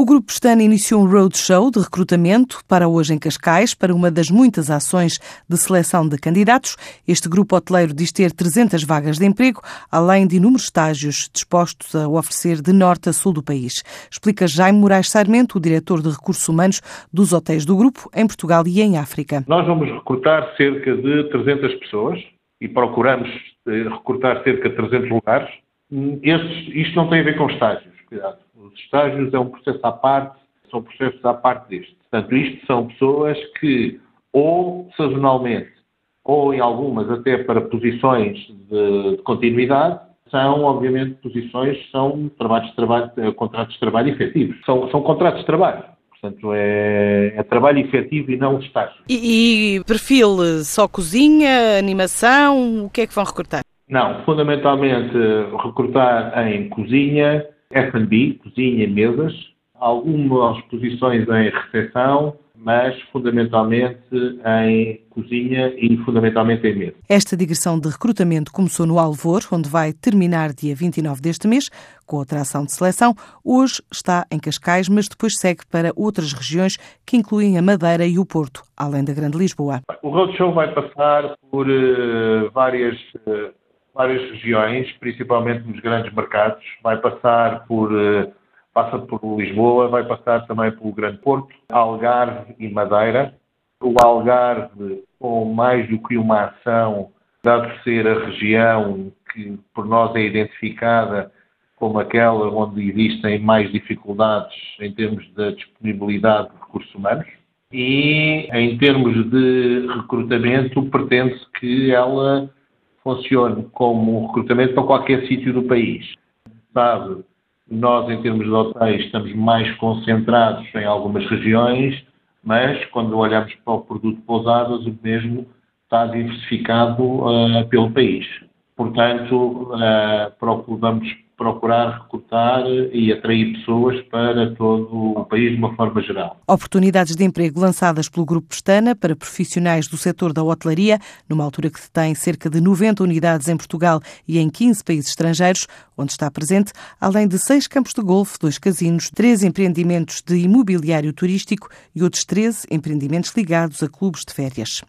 O Grupo Pestana iniciou um roadshow de recrutamento para hoje em Cascais, para uma das muitas ações de seleção de candidatos. Este grupo hoteleiro diz ter 300 vagas de emprego, além de inúmeros estágios dispostos a oferecer de norte a sul do país. Explica Jaime Moraes Sarmento, o diretor de recursos humanos dos hotéis do grupo, em Portugal e em África. Nós vamos recrutar cerca de 300 pessoas e procuramos eh, recrutar cerca de 300 lugares. Estes, isto não tem a ver com estágios, cuidado os estágios é um processo à parte, são processos à parte deste. Portanto, isto são pessoas que, ou sazonalmente, ou em algumas até para posições de, de continuidade, são, obviamente, posições, são trabalhos de trabalho, eh, contratos de trabalho efetivos. São, são contratos de trabalho. Portanto, é, é, trabalho efetivo e não estágio. E, e, perfil só cozinha, animação, o que é que vão recrutar? Não, fundamentalmente recrutar em cozinha, F&B, cozinha e mesas, algumas posições em recepção, mas fundamentalmente em cozinha e fundamentalmente em mesa. Esta digressão de recrutamento começou no Alvor, onde vai terminar dia 29 deste mês, com outra ação de seleção. Hoje está em Cascais, mas depois segue para outras regiões que incluem a Madeira e o Porto, além da Grande Lisboa. O roadshow vai passar por uh, várias uh, várias regiões, principalmente nos grandes mercados. Vai passar por eh, passa por Lisboa, vai passar também pelo Grande Porto, Algarve e Madeira. O Algarve, com mais do que uma ação, dado ser a região que por nós é identificada como aquela onde existem mais dificuldades em termos da disponibilidade de recursos humanos. E em termos de recrutamento, pretende-se que ela funcione como um recrutamento para qualquer sítio do país. Sabe, nós, em termos de hotéis, estamos mais concentrados em algumas regiões, mas quando olhamos para o produto pousadas, o mesmo está diversificado uh, pelo país. Portanto, uh, procuramos procurar recrutar e atrair pessoas para todo o país de uma forma geral. Oportunidades de emprego lançadas pelo Grupo Pestana para profissionais do setor da hotelaria, numa altura que tem cerca de 90 unidades em Portugal e em 15 países estrangeiros, onde está presente, além de seis campos de golfe, dois casinos, três empreendimentos de imobiliário turístico e outros 13 empreendimentos ligados a clubes de férias.